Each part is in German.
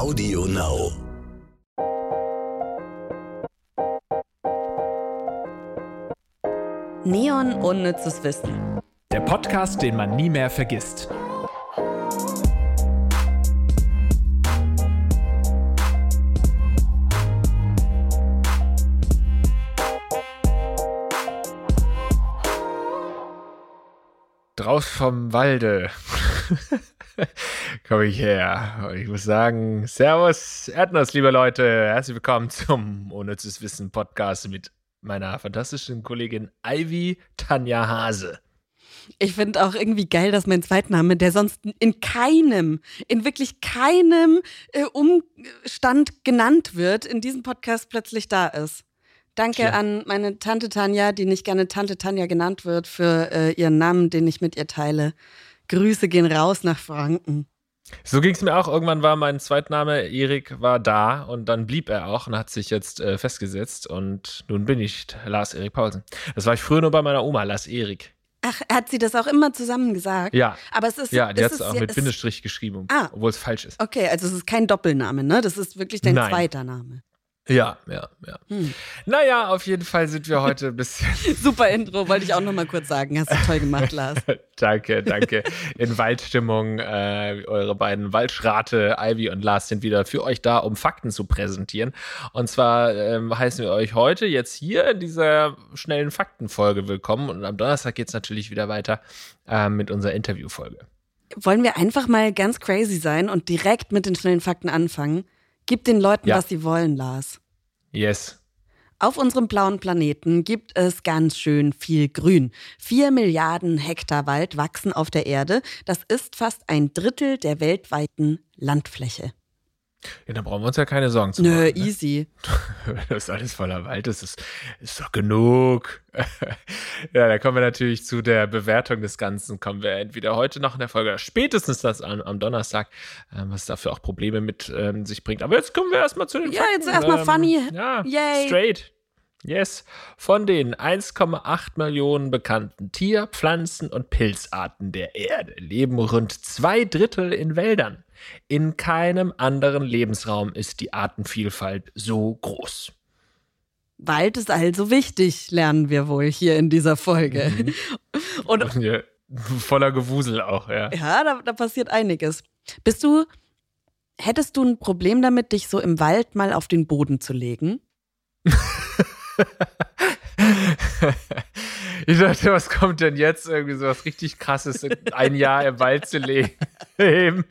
Audio Now. Neon Unnützes Wissen. Der Podcast, den man nie mehr vergisst. Draus vom Walde komme ich her. Und ich muss sagen, Servus, Erdnuss, liebe Leute. Herzlich willkommen zum Unnützes Wissen Podcast mit meiner fantastischen Kollegin Ivy Tanja Hase. Ich finde auch irgendwie geil, dass mein Zweitname, der sonst in keinem, in wirklich keinem äh, Umstand genannt wird, in diesem Podcast plötzlich da ist. Danke Ja. an meine Tante Tanja, die nicht gerne Tante Tanja genannt wird, für äh, ihren Namen, den ich mit ihr teile. Grüße gehen raus nach Franken. So ging es mir auch. Irgendwann war mein Zweitname Erik war da und dann blieb er auch und hat sich jetzt äh, festgesetzt und nun bin ich Lars Erik Paulsen. Das war ich früher nur bei meiner Oma, Lars Erik. Ach, hat sie das auch immer zusammen gesagt? Ja. Aber es ist. Ja, die hat es auch mit es- Bindestrich geschrieben, Ah. obwohl es falsch ist. Okay, also es ist kein Doppelname, ne? Das ist wirklich dein Nein. zweiter Name. Ja, ja, ja. Hm. Naja, auf jeden Fall sind wir heute ein bisschen. Super Intro, wollte ich auch noch mal kurz sagen. Hast du toll gemacht, Lars. danke, danke. In Waldstimmung. Äh, eure beiden Waldschrate, Ivy und Lars, sind wieder für euch da, um Fakten zu präsentieren. Und zwar ähm, heißen wir euch heute jetzt hier in dieser schnellen Faktenfolge willkommen. Und am Donnerstag geht es natürlich wieder weiter äh, mit unserer Interviewfolge. Wollen wir einfach mal ganz crazy sein und direkt mit den schnellen Fakten anfangen? Gib den Leuten, Ja. was sie wollen, Lars. Yes. Auf unserem blauen Planeten gibt es ganz schön viel Grün. Vier Milliarden Hektar Wald wachsen auf der Erde. Das ist fast ein Drittel der weltweiten Landfläche. Ja, dann brauchen wir uns ja keine Sorgen zu Nö, machen. ne? easy. Das ist alles voller Wald, das ist, ist doch genug. ja, da kommen wir natürlich zu der Bewertung des Ganzen. Kommen wir entweder heute noch in der Folge, oder spätestens das am, am Donnerstag, ähm, was dafür auch Probleme mit ähm, sich bringt. Aber jetzt kommen wir erstmal zu den Ja, Fakten. jetzt erstmal funny. Ja, Yay. straight. Yes. Von den 1,8 Millionen bekannten Tier-, Pflanzen- und Pilzarten der Erde leben rund zwei Drittel in Wäldern. In keinem anderen Lebensraum ist die Artenvielfalt so groß. Wald ist also wichtig, lernen wir wohl hier in dieser Folge. Mhm. Und ja, voller Gewusel auch, ja. Ja, da, da passiert einiges. Bist du, hättest du ein Problem damit, dich so im Wald mal auf den Boden zu legen? Ich dachte, was kommt denn jetzt? Irgendwie so was richtig krasses, ein Jahr im Wald zu leben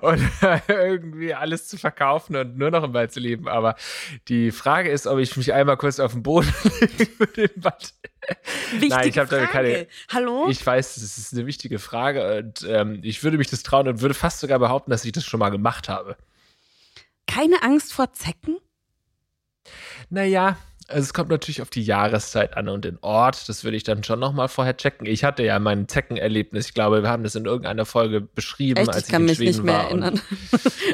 und irgendwie alles zu verkaufen und nur noch im Wald zu leben. Aber die Frage ist, ob ich mich einmal kurz auf den Boden legen würde im Wald. Wichtige Nein, ich habe damit keine. Hallo? Ich weiß, das ist eine wichtige Frage und ähm, ich würde mich das trauen und würde fast sogar behaupten, dass ich das schon mal gemacht habe. Keine Angst vor Zecken? Naja, also es kommt natürlich auf die Jahreszeit an und den Ort. Das würde ich dann schon nochmal vorher checken. Ich hatte ja mein Zeckenerlebnis. Ich glaube, wir haben das in irgendeiner Folge beschrieben, Echt, als ich kann in mich Schweden nicht mehr war. erinnern.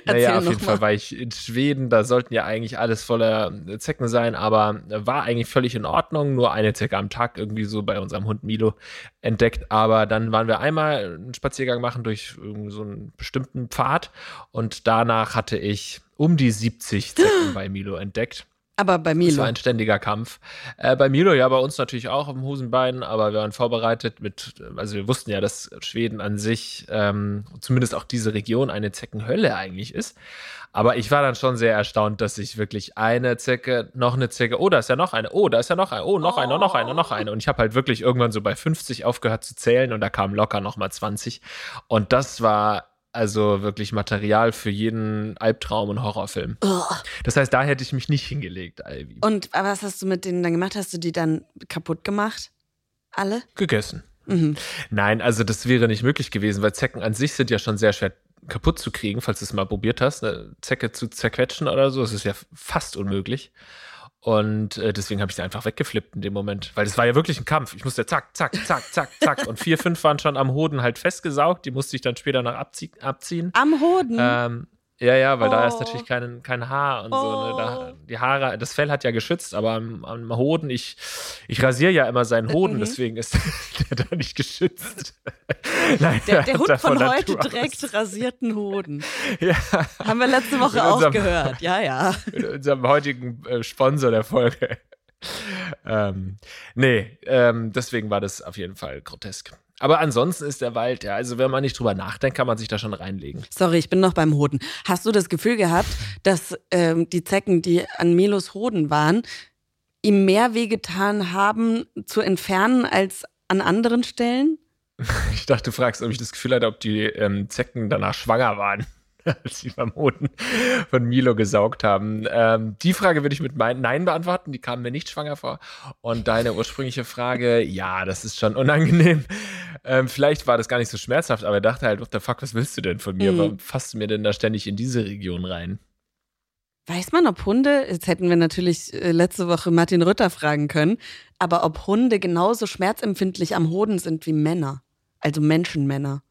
Naja, auf jeden noch Fall mal. war ich in Schweden. Da sollten ja eigentlich alles voller Zecken sein, aber war eigentlich völlig in Ordnung. Nur eine Zecke am Tag irgendwie so bei unserem Hund Milo entdeckt. Aber dann waren wir einmal einen Spaziergang machen durch so einen bestimmten Pfad und danach hatte ich um die 70 Zecken bei Milo entdeckt. Aber bei Milo. war ein ständiger Kampf. Äh, bei Milo, ja, bei uns natürlich auch im Hosenbein, aber wir waren vorbereitet mit, also wir wussten ja, dass Schweden an sich, ähm, zumindest auch diese Region, eine Zeckenhölle eigentlich ist. Aber ich war dann schon sehr erstaunt, dass ich wirklich eine Zecke, noch eine Zecke, oh, da ist ja noch eine, oh, da ist ja noch eine, oh, noch eine, noch eine, noch eine. Und ich habe halt wirklich irgendwann so bei 50 aufgehört zu zählen und da kamen locker nochmal 20. Und das war also wirklich Material für jeden Albtraum und Horrorfilm. Ugh. Das heißt, da hätte ich mich nicht hingelegt, Ivy. Und was hast du mit denen dann gemacht? Hast du die dann kaputt gemacht? Alle? Gegessen. Mhm. Nein, also das wäre nicht möglich gewesen, weil Zecken an sich sind ja schon sehr schwer kaputt zu kriegen, falls du es mal probiert hast, eine Zecke zu zerquetschen oder so. Das ist ja fast unmöglich. Und äh, deswegen habe ich sie einfach weggeflippt in dem Moment, weil das war ja wirklich ein Kampf. Ich musste zack, zack, zack, zack, zack. Und vier, fünf waren schon am Hoden halt festgesaugt. Die musste ich dann später noch abzie abziehen. Am Hoden? Ähm, Ja, ja, weil Oh. da ist natürlich kein, kein Haar und so. Ne? Da, Oh. die Haare, das Fell hat ja geschützt, aber am, am Hoden, ich, ich rasiere ja immer seinen Hoden, Mhm. deswegen ist der da nicht geschützt. Nein, Der, der Hund von heute aus. trägt rasierten Hoden. Ja, Haben wir letzte Woche Mit auch unserem- gehört. Ja, ja. mit unserem heutigen äh, Sponsor der Folge. ähm, nee, ähm, deswegen war das auf jeden Fall grotesk. Aber ansonsten ist der Wald, ja, also wenn man nicht drüber nachdenkt, kann man sich da schon reinlegen. Sorry, ich bin noch beim Hoden. Hast du das Gefühl gehabt, dass ähm, die Zecken, die an Milos Hoden waren, ihm mehr wehgetan haben zu entfernen als an anderen Stellen? Ich dachte, du fragst, ob ich das Gefühl hatte, ob die ähm, Zecken danach schwanger waren, als sie beim Hoden von Milo gesaugt haben. Ähm, die Frage würde ich mit Nein beantworten, die kam mir nicht schwanger vor. Und deine ursprüngliche Frage, ja, das ist schon unangenehm. Ähm, vielleicht war das gar nicht so schmerzhaft, aber er dachte halt, what the fuck, was willst du denn von mir? Mhm. Warum fasst du mir denn da ständig in diese Region rein? Weiß man, ob Hunde, jetzt hätten wir natürlich äh, letzte Woche Martin Rütter fragen können, aber ob Hunde genauso schmerzempfindlich am Hoden sind wie Männer, also Menschenmänner.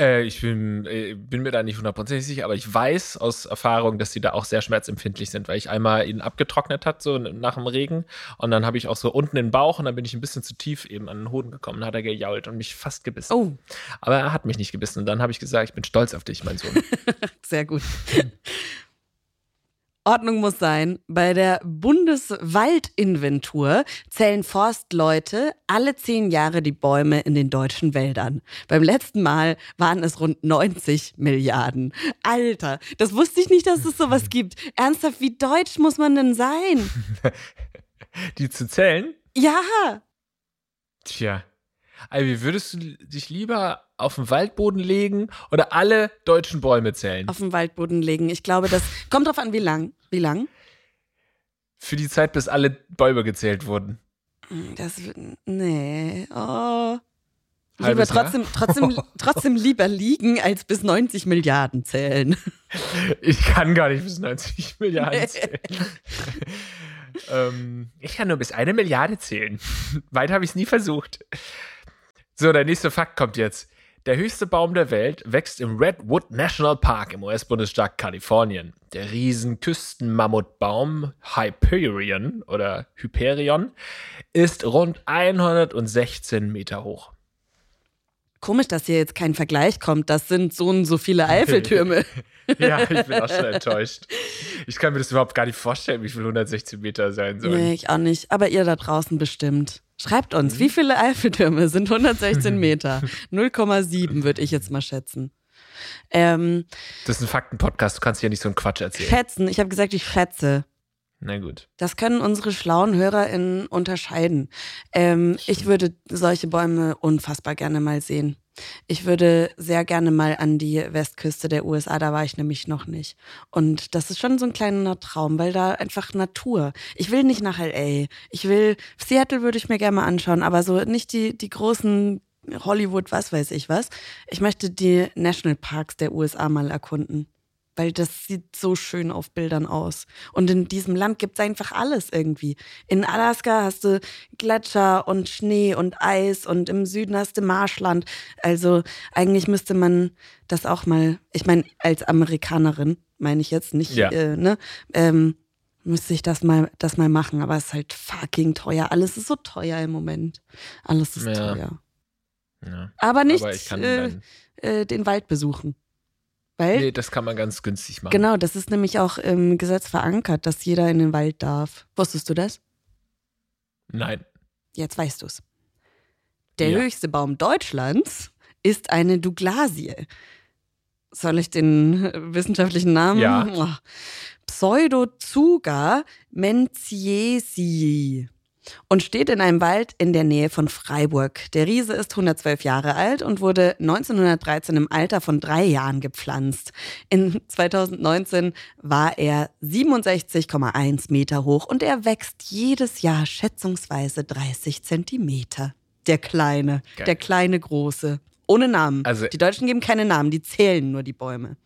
Äh, ich bin, äh, bin mir da nicht hundertprozentig sicher, aber ich weiß aus Erfahrung, dass sie da auch sehr schmerzempfindlich sind, weil ich einmal ihn abgetrocknet hat, so nach dem Regen. Und dann habe ich auch so unten den Bauch und dann bin ich ein bisschen zu tief eben an den Hoden gekommen. Dann hat er gejault und mich fast gebissen. Oh, Aber er hat mich nicht gebissen. Und dann habe ich gesagt, ich bin stolz auf dich, mein Sohn. sehr gut. Ordnung muss sein. Bei der Bundeswaldinventur zählen Forstleute alle zehn Jahre die Bäume in den deutschen Wäldern. Beim letzten Mal waren es rund 90 Milliarden. Alter, das wusste ich nicht, dass es sowas gibt. Ernsthaft, wie deutsch muss man denn sein? Die zu zählen? Ja, Tja. Also, wie würdest du dich lieber auf den Waldboden legen oder alle deutschen Bäume zählen? auf den Waldboden legen. Ich glaube, das kommt drauf an, wie lang. Wie lang? Für die Zeit, bis alle Bäume gezählt wurden. Das, nee, oh. Lieber Halbes Jahr? trotzdem, trotzdem, trotzdem lieber liegen, als bis 90 Milliarden zählen. Ich kann gar nicht bis 90 Milliarden zählen. ähm, ich kann nur bis eine Milliarde zählen. Weiter habe ich es nie versucht. So, der nächste Fakt kommt jetzt. Der höchste Baum der Welt wächst im Redwood National Park im US-Bundesstaat Kalifornien. Der riesen Küstenmammutbaum Hyperion oder Hyperion ist rund 116 Meter hoch. Komisch, dass hier jetzt kein Vergleich kommt. Das sind so und so viele Eiffeltürme. Ja, ich bin auch schon enttäuscht. Ich kann mir das überhaupt gar nicht vorstellen, wie viel 116 Meter sein sollen. nee, ich auch nicht. Aber ihr da draußen bestimmt. Schreibt Mhm. uns, wie viele Eiffeltürme sind 116 Meter? 0,7 würde ich jetzt mal schätzen. Ähm, Das ist ein Faktenpodcast, du kannst hier nicht so einen Quatsch erzählen. schätzen, ich habe gesagt, ich schätze. Na gut. Das können unsere schlauen HörerInnen unterscheiden. Ähm, ich würde solche Bäume unfassbar gerne mal sehen. Ich würde sehr gerne mal an die Westküste der USA, da war ich nämlich noch nicht. Und das ist schon so ein kleiner Traum, weil da einfach Natur. Ich will nicht nach LA. Ich will, Seattle würde ich mir gerne mal anschauen, aber so nicht die, die großen Hollywood, was weiß ich was. Ich möchte die Nationalparks der USA mal erkunden weil das sieht so schön auf Bildern aus. Und in diesem Land gibt es einfach alles irgendwie. In Alaska hast du Gletscher und Schnee und Eis und im Süden hast du Marschland. Also eigentlich müsste man das auch mal, ich meine, als Amerikanerin, meine ich jetzt nicht, Ja. äh, ne? Ähm, müsste ich das mal, das mal machen, aber es ist halt fucking teuer. Alles ist so teuer im Moment. Alles ist Ja. teuer. Ja. Aber nicht Aber äh, äh, den Wald besuchen. Weil Nee, das kann man ganz günstig machen. Genau, das ist nämlich auch im Gesetz verankert, dass jeder in den Wald darf. Wusstest du das? Nein. Jetzt weißt du es. Der Ja. höchste Baum Deutschlands ist eine Douglasie. Soll ich den wissenschaftlichen Namen? Ja. Oh. Pseudozuga menziesii und steht in einem Wald in der Nähe von Freiburg. Der Riese ist 112 Jahre alt und wurde 1913 im Alter von drei Jahren gepflanzt. In 2019 war er 67,1 Meter hoch und er wächst jedes Jahr schätzungsweise 30 Zentimeter. Der kleine, Geil. der kleine große. Ohne Namen. Also- die Deutschen geben keine Namen, die zählen nur die Bäume.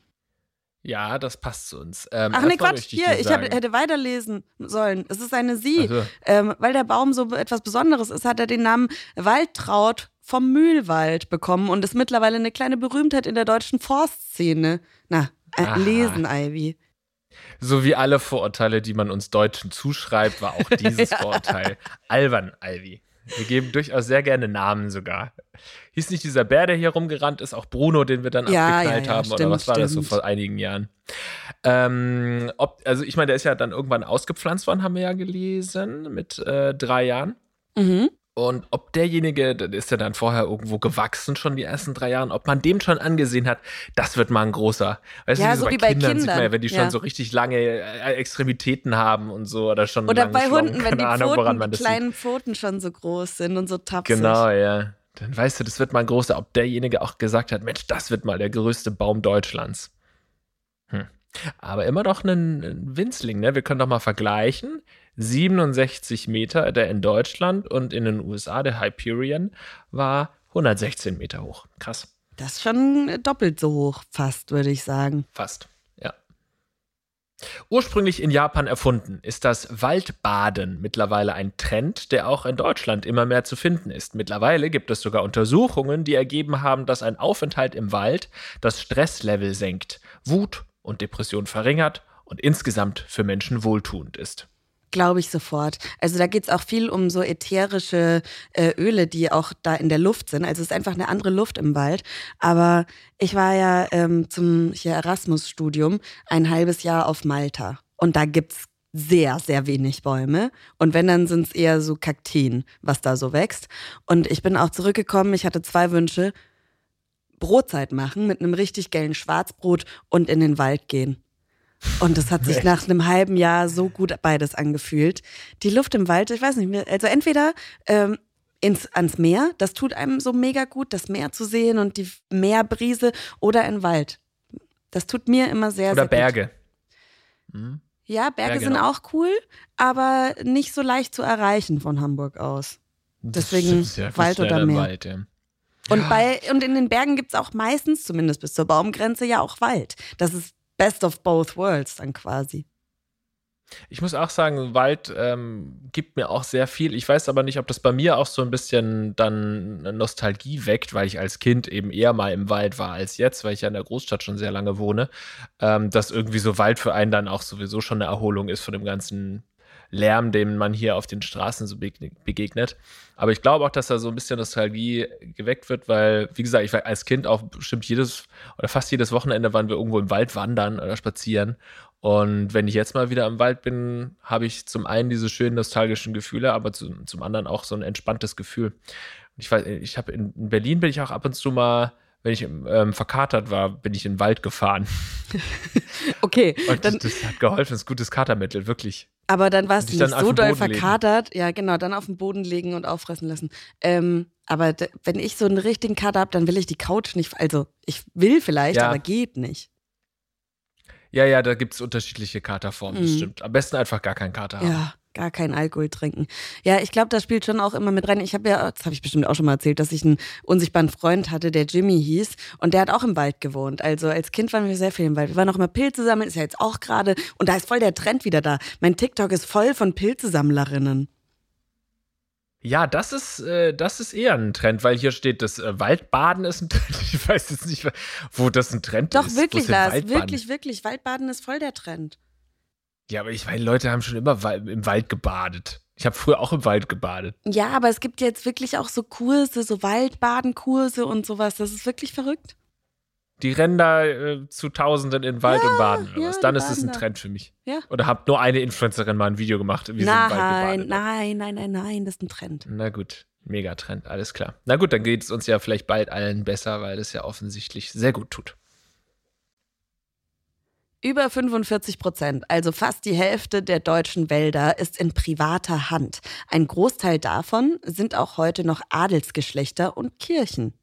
Ja, das passt zu uns. Ähm, Ach nee, Quatsch, hier, ich hab, hätte weiterlesen sollen. Es ist eine Sie. Also, Ähm, weil der Baum so etwas Besonderes ist, hat er den Namen Waldtraut vom Mühlwald bekommen und ist mittlerweile eine kleine Berühmtheit in der deutschen Forstszene. Na, Äh, lesen, Ivy. So wie alle Vorurteile, die man uns Deutschen zuschreibt, war auch dieses Vorurteil albern, Ivy. Wir geben durchaus sehr gerne Namen sogar. Hieß nicht dieser Bär, der hier rumgerannt ist, auch Bruno, den wir dann ja, abgeknallt ja, ja, haben? Stimmt, oder was war stimmt. das so vor einigen Jahren? Ähm, ob, also ich meine, der ist ja dann irgendwann ausgepflanzt worden, haben wir ja gelesen, mit äh, drei Jahren. Mhm. Und ob derjenige, der ist ja dann vorher irgendwo gewachsen, schon die ersten drei Jahre, ob man dem schon angesehen hat, das wird mal ein großer. Weißt ja, du, so, so wie bei Kindern, Kindern, sieht man ja, wenn die ja. schon so richtig lange äh, Extremitäten haben und so oder schon Oder bei Hunden, wenn die Ahnung, Pfoten, die kleinen sieht. Pfoten schon so groß sind und so tapsig. Genau, ja. Dann weißt du, das wird mal ein großer, ob derjenige auch gesagt hat, Mensch, das wird mal der größte Baum Deutschlands. Hm. Aber immer noch ein, Winzling, ne? Wir können doch mal vergleichen. 67 Meter, der in Deutschland und in den USA, der Hyperion, war 116 Meter hoch. Krass. Das ist schon doppelt so hoch, fast, würde ich sagen. Fast, ja. Ursprünglich in Japan erfunden, ist das Waldbaden mittlerweile ein Trend, der auch in Deutschland immer mehr zu finden ist. Mittlerweile gibt es sogar Untersuchungen, die ergeben haben, dass ein Aufenthalt im Wald das Stresslevel senkt, Wut und Depression verringert und insgesamt für Menschen wohltuend ist. Glaube ich sofort. Also da geht es auch viel um so ätherische äh, Öle, die auch da in der Luft sind. Also es ist einfach eine andere Luft im Wald. Aber ich war ja ähm, zum Erasmus-Studium ein halbes Jahr auf Malta. Und da gibt es sehr, sehr wenig Bäume. Und wenn, dann sind es eher so Kakteen, was da so wächst. Und ich bin auch zurückgekommen, ich hatte zwei Wünsche. Brotzeit machen mit einem richtig geilen Schwarzbrot und in den Wald gehen. Und das hat sich nach einem halben Jahr so gut beides angefühlt. Die Luft im Wald, ich weiß nicht mehr, also entweder ähm, ins, ans Meer, das tut einem so mega gut, das Meer zu sehen und die Meerbrise oder in Wald. Das tut mir immer sehr, oder sehr Berge. Mhm. Ja, Berge, Berge sind noch. auch cool, aber nicht so leicht zu erreichen von Hamburg aus. Deswegen Wald oder Meer. Wald, ja. Und, bei, und in den Bergen gibt es auch meistens, zumindest bis zur Baumgrenze, ja auch Wald. Das ist Best of both worlds dann quasi. Ich muss auch sagen, Wald ähm, gibt mir auch sehr viel. Ich weiß aber nicht, ob das bei mir auch so ein bisschen dann Nostalgie weckt, weil ich als Kind eben eher mal im Wald war als jetzt, weil ich ja in der Großstadt schon sehr lange wohne, ähm, dass irgendwie so Wald für einen dann auch sowieso schon eine Erholung ist von dem ganzen Lärm, dem man hier auf den Straßen so begegnet. Aber ich glaube auch, dass da so ein bisschen Nostalgie geweckt wird, weil, wie gesagt, ich war als Kind auch bestimmt jedes oder fast jedes Wochenende waren wir irgendwo im Wald wandern oder spazieren. Und wenn ich jetzt mal wieder im Wald bin, habe ich zum einen diese schönen nostalgischen Gefühle, aber zum, zum anderen auch so ein entspanntes Gefühl. Ich weiß, ich habe in Berlin bin ich auch ab und zu mal wenn ich ähm, verkatert war, bin ich in den Wald gefahren. okay. Und dann, das, das, hat geholfen, das ist gutes Katermittel, wirklich. Aber dann warst du nicht so doll verkatert. Legen. Ja, genau, dann auf den Boden legen und auffressen lassen. Ähm, aber wenn ich so einen richtigen Kater habe, dann will ich die Couch nicht. Also, ich will vielleicht, ja. aber geht nicht. Ja, ja, da gibt es unterschiedliche Katerformen, mhm. das stimmt. Am besten einfach gar keinen Kater haben. Ja, gar keinen Alkohol trinken. Ja, ich glaube, das spielt schon auch immer mit rein. Ich habe ja, das habe ich bestimmt auch schon mal erzählt, dass ich einen unsichtbaren Freund hatte, der Jimmy hieß und der hat auch im Wald gewohnt. Also als Kind waren wir sehr viel im Wald. Wir waren auch immer Pilze sammeln, ist ja jetzt auch gerade und da ist voll der Trend wieder da. Mein TikTok ist voll von Pilzesammlerinnen. Ja, das ist, äh, das ist eher ein Trend, weil hier steht, das äh, Waldbaden ist ein Trend. Ich weiß jetzt nicht, wo das ein Trend Doch, ist. Doch, wirklich, Lars, wirklich, wirklich. Waldbaden ist voll der Trend. Ja, aber ich meine, Leute haben schon immer im Wald gebadet. Ich habe früher auch im Wald gebadet. Ja, aber es gibt jetzt wirklich auch so Kurse, so Waldbadenkurse und sowas. Das ist wirklich verrückt. Die rennen da äh, zu Tausenden in den Wald ja, und baden oder ja, was. Dann ist es ein Trend für mich. Ja. Oder habt nur eine Influencerin mal ein Video gemacht, wie nein, sie im Wald gebadet Nein, nein, nein, nein, das ist ein Trend. Na gut, Megatrend, alles klar. Na gut, dann geht es uns ja vielleicht bald allen besser, weil es ja offensichtlich sehr gut tut. Über 45 Prozent, also fast die Hälfte der deutschen Wälder, ist in privater Hand. Ein Großteil davon sind auch heute noch Adelsgeschlechter und Kirchen.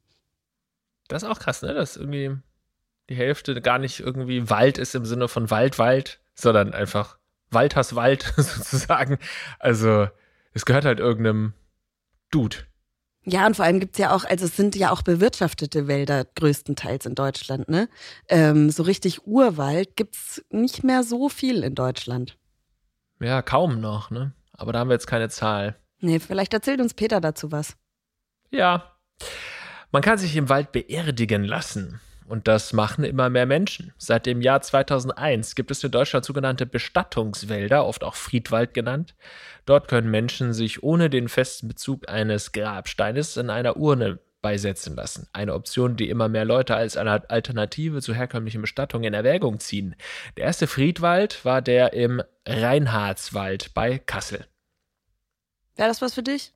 Das ist auch krass, ne? Dass irgendwie die Hälfte gar nicht irgendwie Wald ist im Sinne von Wald, Wald, sondern einfach Waldhaus Wald sozusagen. Also es gehört halt irgendeinem Dude. Ja, und vor allem gibt's ja auch, also es sind ja auch bewirtschaftete Wälder größtenteils in Deutschland, ne? Ähm, so richtig Urwald gibt's nicht mehr so viel in Deutschland. Ja, kaum noch, ne? Aber da haben wir jetzt keine Zahl. Nee, vielleicht erzählt uns Peter dazu was. Ja. Man kann sich im Wald beerdigen lassen. Und das machen immer mehr Menschen. Seit dem Jahr 2001 gibt es in Deutschland sogenannte Bestattungswälder, oft auch Friedwald genannt. Dort können Menschen sich ohne den festen Bezug eines Grabsteines in einer Urne beisetzen lassen. Eine Option, die immer mehr Leute als eine Alternative zu herkömmlichen Bestattungen in Erwägung ziehen. Der erste Friedwald war der im Reinhardswald bei Kassel. Wäre das was für dich?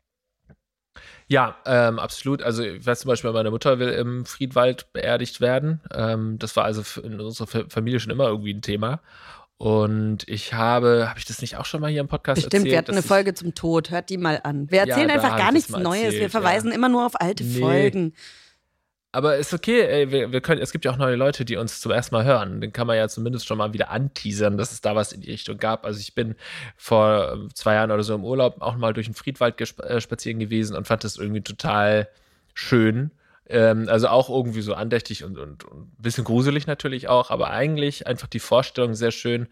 Ja, ähm, absolut. Also ich weiß zum Beispiel, meine Mutter will im Friedwald beerdigt werden. Ähm, das war also in unserer Familie schon immer irgendwie ein Thema. Und ich habe, habe ich das nicht auch schon mal hier im Podcast Bestimmt, erzählt? wir hatten eine Folge zum Tod. Hört die mal an. Wir erzählen Ja, einfach gar ich nichts Neues. erzählt, wir verweisen ja. immer nur auf alte Nee. Folgen. Aber ist okay, ey, wir, wir können, es gibt ja auch neue Leute, die uns zum ersten Mal hören. Den kann man ja zumindest schon mal wieder anteasern, dass es da was in die Richtung gab. Also ich bin vor ähm, zwei Jahren oder so im Urlaub auch mal durch den Friedwald äh, spazieren gewesen und fand das irgendwie total schön. Ähm, also auch irgendwie so andächtig und, und, und ein bisschen gruselig natürlich auch, aber eigentlich einfach die Vorstellung sehr schön,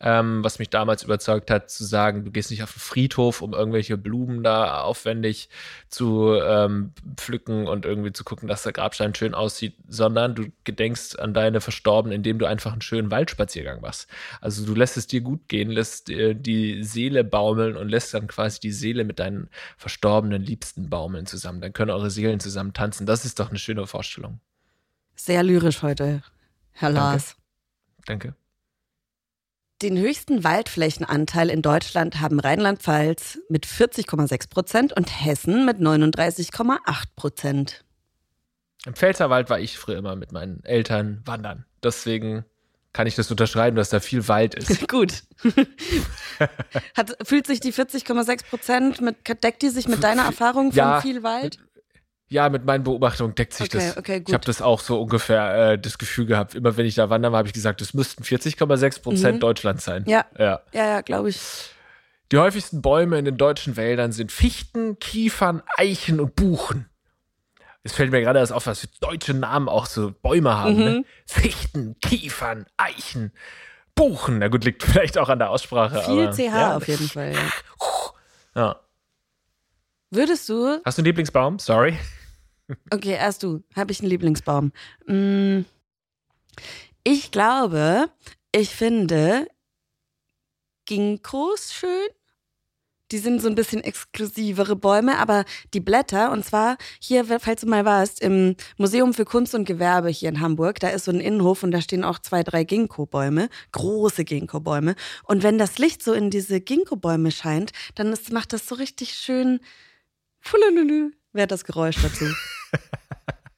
ähm, was mich damals überzeugt hat, zu sagen, du gehst nicht auf den Friedhof, um irgendwelche Blumen da aufwendig zu ähm, pflücken und irgendwie zu gucken, dass der Grabstein schön aussieht, sondern du gedenkst an deine Verstorbenen, indem du einfach einen schönen Waldspaziergang machst. Also du lässt es dir gut gehen, lässt dir die Seele baumeln und lässt dann quasi die Seele mit deinen verstorbenen Liebsten baumeln zusammen. Dann können eure Seelen zusammen tanzen. Das ist doch eine schöne Vorstellung. Sehr lyrisch heute, Herr Danke. Lars. Danke. Den höchsten Waldflächenanteil in Deutschland haben Rheinland-Pfalz mit 40,6 Prozent und Hessen mit 39,8 Prozent. Im Pfälzerwald war ich früher immer mit meinen Eltern wandern. Deswegen kann ich das unterschreiben, dass da viel Wald ist. Gut. Hat, fühlt sich die 40,6 Prozent mit, deckt die sich mit deiner Erfahrung von Ja, viel Wald? Ja, mit meinen Beobachtungen deckt sich Okay, das. okay, Ich gut. habe das auch so ungefähr äh, das Gefühl gehabt. Immer wenn ich da wandern war, habe ich gesagt, es müssten 40,6 Prozent Mhm. Deutschland sein. Ja. ja. Ja, ja, glaube ich. Die häufigsten Bäume in den deutschen Wäldern sind Fichten, Kiefern, Eichen und Buchen. Es fällt mir gerade erst auf, was für deutsche Namen auch so Bäume haben. Mhm. Ne? Fichten, Kiefern, Eichen, Buchen. Na gut, liegt vielleicht auch an der Aussprache. Viel aber, CH ja. auf jeden Fall. Ja. Ja. Würdest du, Hast du einen Lieblingsbaum? Sorry. okay, erst du, habe ich einen Lieblingsbaum. Mm, Ich glaube, ich finde Ginkgos schön. Die sind so ein bisschen exklusivere Bäume, aber die Blätter, und zwar hier, falls du mal warst, im Museum für Kunst und Gewerbe hier in Hamburg, da ist so ein Innenhof und da stehen auch zwei, drei Ginkgo-Bäume, große Ginkgo-Bäume. Und wenn das Licht so in diese Ginkgo-Bäume scheint, dann ist, macht das so richtig schön. Fulululu, wäre das Geräusch dazu.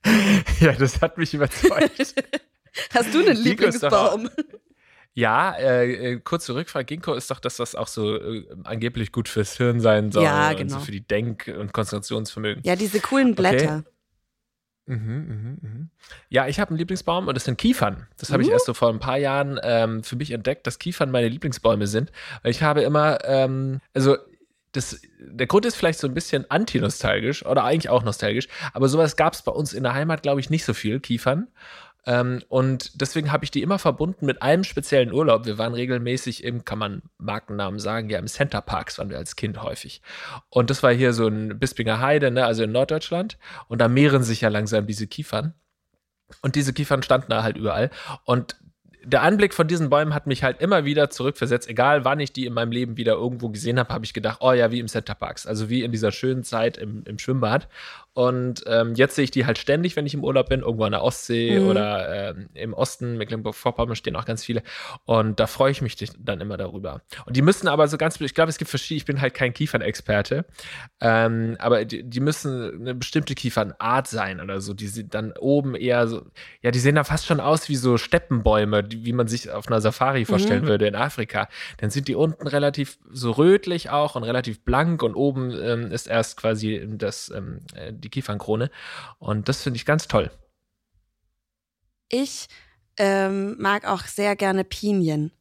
ja, das hat mich überzeugt. Hast du einen Lieblingsbaum? Ja, äh, äh, kurze Rückfrage. Ginkgo ist doch das, was auch so äh, angeblich gut fürs Hirn sein soll. Ja, Und genau. so für die Denk- und Konzentrationsvermögen. Ja, diese coolen Blätter. Mhm, mhm, mhm. Ja, ich habe einen Lieblingsbaum und das sind Kiefern. Das habe ich Uh. erst so vor ein paar Jahren ähm, für mich entdeckt, dass Kiefern meine Lieblingsbäume sind. Weil ich habe immer, ähm, also das, der Grund ist vielleicht so ein bisschen anti-nostalgisch oder eigentlich auch nostalgisch, aber sowas gab es bei uns in der Heimat, glaube ich, nicht so viel, Kiefern. Ähm, und deswegen habe ich die immer verbunden mit einem speziellen Urlaub. Wir waren regelmäßig im, kann man Markennamen sagen, ja, im Center Parks waren wir als Kind häufig. Und das war hier so ein Bispinger Heide, ne, also in Norddeutschland. Und da mehren sich ja langsam diese Kiefern. Und diese Kiefern standen da halt überall. Und der Anblick von diesen Bäumen hat mich halt immer wieder zurückversetzt. Egal, wann ich die in meinem Leben wieder irgendwo gesehen habe, habe ich gedacht, oh ja, wie im Center Parks. Also wie in dieser schönen Zeit im, im Schwimmbad. Und ähm, jetzt sehe ich die halt ständig, wenn ich im Urlaub bin, irgendwo an der Ostsee Mhm. oder ähm, im Osten, Mecklenburg-Vorpommern stehen auch ganz viele. Und da freue ich mich dann immer darüber. Und die müssen aber so ganz, ich glaube, es gibt verschiedene, ich bin halt kein Kiefernexperte, ähm, aber die, die müssen eine bestimmte Kiefernart sein oder so. Die sind dann oben eher so, ja, die sehen dann fast schon aus wie so Steppenbäume, die, wie man sich auf einer Safari vorstellen würde in Afrika. Dann sind die unten relativ so rötlich auch und relativ blank und oben ähm, ist erst quasi das, ähm, äh, die Kiefernkrone. Und das finde ich ganz toll. Ich ähm, mag auch sehr gerne Pinien.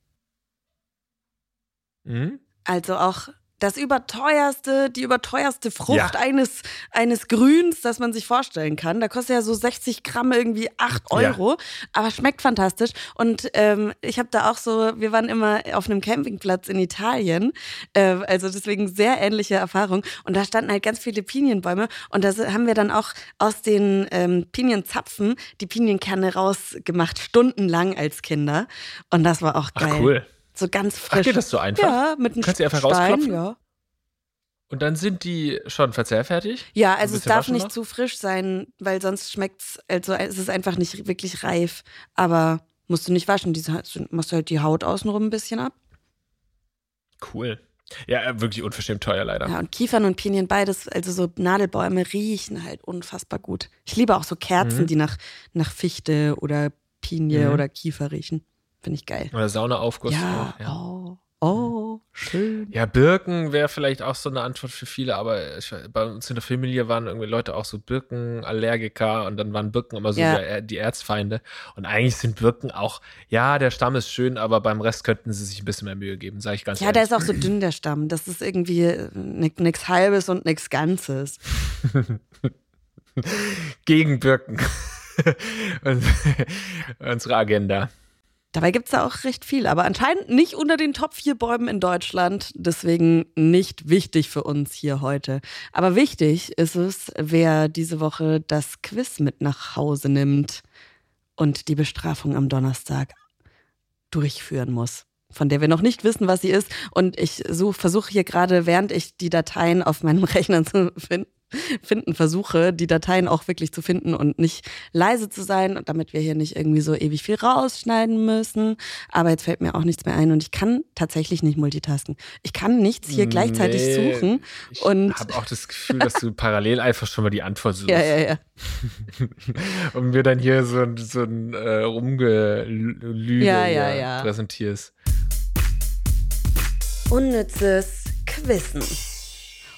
Mhm. Also auch das überteuerste, die überteuerste Frucht ja. eines, eines Grüns, das man sich vorstellen kann. Da kostet ja so 60 Gramm irgendwie 8 Euro, ja. aber schmeckt fantastisch. Und ähm, ich habe da auch so, wir waren immer auf einem Campingplatz in Italien, äh, also deswegen sehr ähnliche Erfahrung. Und da standen halt ganz viele Pinienbäume und da haben wir dann auch aus den ähm, Pinienzapfen die Pinienkerne rausgemacht, stundenlang als Kinder. Und das war auch geil. Ach, cool. So ganz frisch. Ach, geht das so einfach? Ja, mit einem Kannst du einfach Stein, rausklopfen? Ja. Und dann sind die schon verzehrfertig? Ja, also es darf nicht noch? zu frisch sein, weil sonst schmeckt es, also es ist einfach nicht wirklich reif. Aber musst du nicht waschen, diese, machst du halt die Haut außenrum ein bisschen ab. Cool. Ja, äh, wirklich unverschämt teuer leider. Ja, und Kiefern und Pinien, beides, also so Nadelbäume riechen halt unfassbar gut. Ich liebe auch so Kerzen, mhm. die nach, nach Fichte oder Pinie mhm. oder Kiefer riechen. Finde ich geil. Oder Saunaaufguss. Ja, ja. Oh. Oh, schön. Ja, Birken wäre vielleicht auch so eine Antwort für viele, aber ich, bei uns in der Familie waren irgendwie Leute auch so Birkenallergiker und dann waren Birken immer so ja. der, die Erzfeinde. Und eigentlich sind Birken auch, ja, der Stamm ist schön, aber beim Rest könnten sie sich ein bisschen mehr Mühe geben, sage ich ganz ja, ehrlich. Ja, der ist auch so dünn, der Stamm. Das ist irgendwie nichts Halbes und nichts Ganzes. Gegen Birken. Unsere Agenda. Dabei gibt es da auch recht viel, aber anscheinend nicht unter den Top 4 Bäumen in Deutschland. Deswegen nicht wichtig für uns hier heute. Aber wichtig ist es, wer diese Woche das Quiz mit nach Hause nimmt und die Bestrafung am Donnerstag durchführen muss von der wir noch nicht wissen, was sie ist. Und ich versuche hier gerade, während ich die Dateien auf meinem Rechner zu finden, finden, versuche, die Dateien auch wirklich zu finden und nicht leise zu sein, damit wir hier nicht irgendwie so ewig viel rausschneiden müssen. Aber jetzt fällt mir auch nichts mehr ein und ich kann tatsächlich nicht multitasken. Ich kann nichts hier gleichzeitig nee, suchen. Ich habe auch das Gefühl, dass du parallel einfach schon mal die Antwort suchst. Ja, ja, ja. und mir dann hier so, so ein äh, Rumgelüge ja, ja, ja. präsentierst. Unnützes Quissen.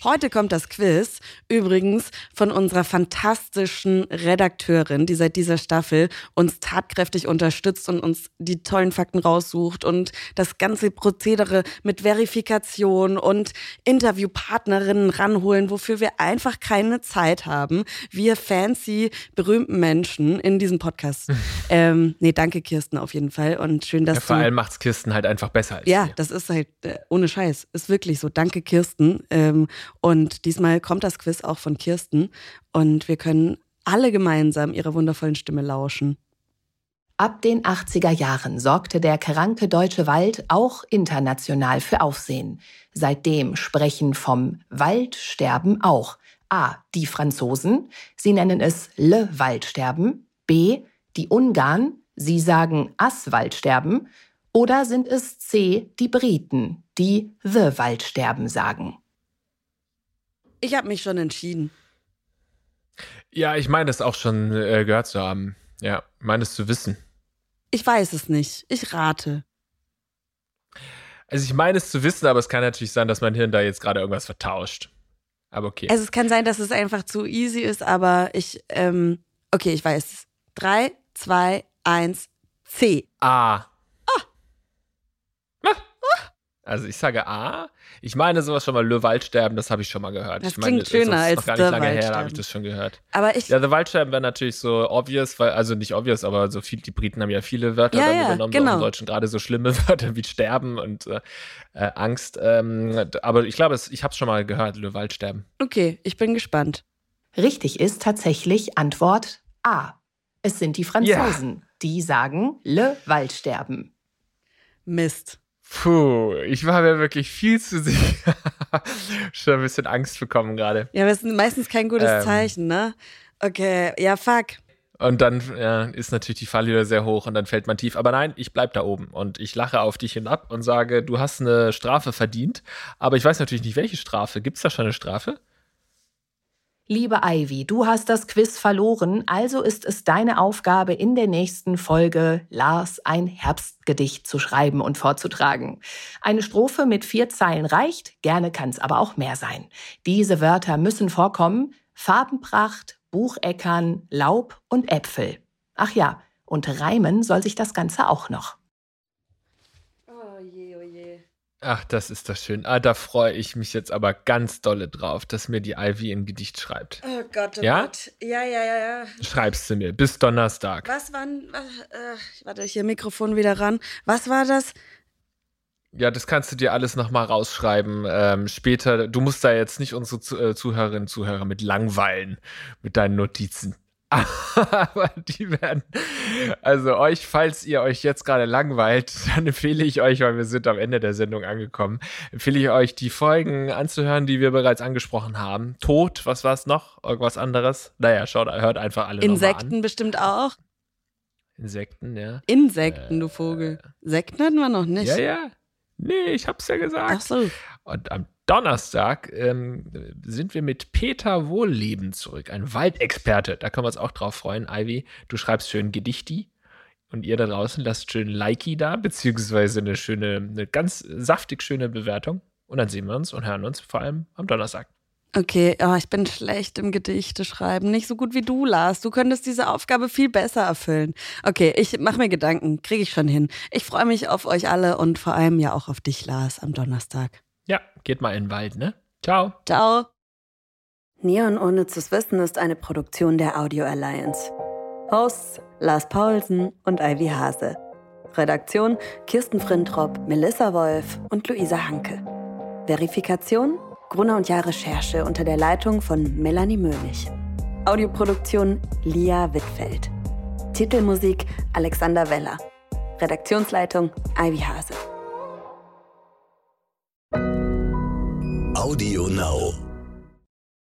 Heute kommt das Quiz, übrigens von unserer fantastischen Redakteurin, die seit dieser Staffel uns tatkräftig unterstützt und uns die tollen Fakten raussucht und das ganze Prozedere mit Verifikation und Interviewpartnerinnen ranholen, wofür wir einfach keine Zeit haben. Wir fancy, berühmten Menschen in diesem Podcast. ähm, nee, danke Kirsten auf jeden Fall und schön, dass ja, vor du... Vor allem macht's Kirsten halt einfach besser als Ja, wir. das ist halt äh, ohne Scheiß. Ist wirklich so. Danke Kirsten. Ähm, und diesmal kommt das Quiz auch von Kirsten und wir können alle gemeinsam ihrer wundervollen Stimme lauschen. Ab den 80er Jahren sorgte der kranke deutsche Wald auch international für Aufsehen. Seitdem sprechen vom Waldsterben auch A. die Franzosen, sie nennen es Le Waldsterben, B. die Ungarn, sie sagen As Waldsterben, oder sind es C. die Briten, die The Waldsterben sagen. Ich habe mich schon entschieden. Ja, ich meine es auch schon äh, gehört zu haben. Ja, meine es zu wissen. Ich weiß es nicht. Ich rate. Also ich meine es zu wissen, aber es kann natürlich sein, dass mein Hirn da jetzt gerade irgendwas vertauscht. Aber okay. Also es kann sein, dass es einfach zu easy ist, aber ich, ähm, okay, ich weiß es. Drei, zwei, eins, C. A. Also ich sage A. Ich meine sowas schon mal, Le Waldsterben, das habe ich schon mal gehört. Das ich meine, klingt schöner als noch gar nicht lange her, habe ich das schon gehört. Aber ich ja, The Waldsterben wäre natürlich so obvious, weil, also nicht obvious, aber so viel, die Briten haben ja viele Wörter ja, dann ja, übernommen, genau. so im Deutschen gerade so schlimme Wörter wie Sterben und äh, äh, Angst. Ähm, aber ich glaube, ich habe es schon mal gehört, Le Waldsterben. Okay, ich bin gespannt. Richtig ist tatsächlich Antwort A. Es sind die Franzosen, yeah. die sagen Le Waldsterben. Mist. Puh, ich war mir wirklich viel zu sicher. Schon ein bisschen Angst bekommen gerade. Ja, aber es ist meistens kein gutes ähm, Zeichen, ne? Okay, ja, fuck. Und dann ja, ist natürlich die Fallhöhe sehr hoch und dann fällt man tief. Aber nein, ich bleib da oben und ich lache auf dich hinab und sage, du hast eine Strafe verdient. Aber ich weiß natürlich nicht, welche Strafe. Gibt es da schon eine Strafe? Liebe Ivy, du hast das Quiz verloren, also ist es deine Aufgabe, in der nächsten Folge Lars ein Herbstgedicht zu schreiben und vorzutragen. Eine Strophe mit vier Zeilen reicht, gerne kann es aber auch mehr sein. Diese Wörter müssen vorkommen Farbenpracht, Bucheckern, Laub und Äpfel. Ach ja, und reimen soll sich das Ganze auch noch. Oh je, oh je. Ach, das ist das schön. Ah, da freue ich mich jetzt aber ganz dolle drauf, dass mir die Ivy ein Gedicht schreibt. Oh Gott, oh Ja? Gott. Ja, ja, ja, ja. Schreibst du mir bis Donnerstag. Was waren, äh, warte, hier Mikrofon wieder ran. Was war das? Ja, das kannst du dir alles nochmal rausschreiben. Ähm, später, du musst da jetzt nicht unsere äh, Zuhörerinnen und Zuhörer mit langweilen, mit deinen Notizen. Aber die werden, also euch, falls ihr euch jetzt gerade langweilt, dann empfehle ich euch, weil wir sind am Ende der Sendung angekommen, empfehle ich euch, die Folgen anzuhören, die wir bereits angesprochen haben. Tod, was war es noch? Irgendwas anderes? Naja, schaut, hört einfach alle Insekten bestimmt auch. Insekten, ja. Insekten, du Vogel. Sekten hatten wir noch nicht. Ja, ja. Nee, ich hab's ja gesagt. Ach so. Und am Donnerstag ähm, sind wir mit Peter Wohlleben zurück, ein Waldexperte. Da können wir uns auch drauf freuen. Ivy, du schreibst schön Gedichti. Und ihr da draußen lasst schön Likey da, beziehungsweise eine schöne, eine ganz saftig schöne Bewertung. Und dann sehen wir uns und hören uns vor allem am Donnerstag. Okay, oh, ich bin schlecht im Gedichte schreiben. Nicht so gut wie du, Lars. Du könntest diese Aufgabe viel besser erfüllen. Okay, ich mache mir Gedanken. Kriege ich schon hin. Ich freue mich auf euch alle und vor allem ja auch auf dich, Lars, am Donnerstag. Ja, geht mal in den Wald, ne? Ciao. Ciao. Neon Unnützes Wissen ist eine Produktion der Audio Alliance. Hosts Lars Paulsen und Ivy Hase. Redaktion Kirsten Frintrop, Melissa Wolf und Luisa Hanke. Verifikation Gruner und Jahr Recherche unter der Leitung von Melanie Möhlich. Audioproduktion Lia Wittfeld. Titelmusik Alexander Weller. Redaktionsleitung Ivy Hase. Audio Now.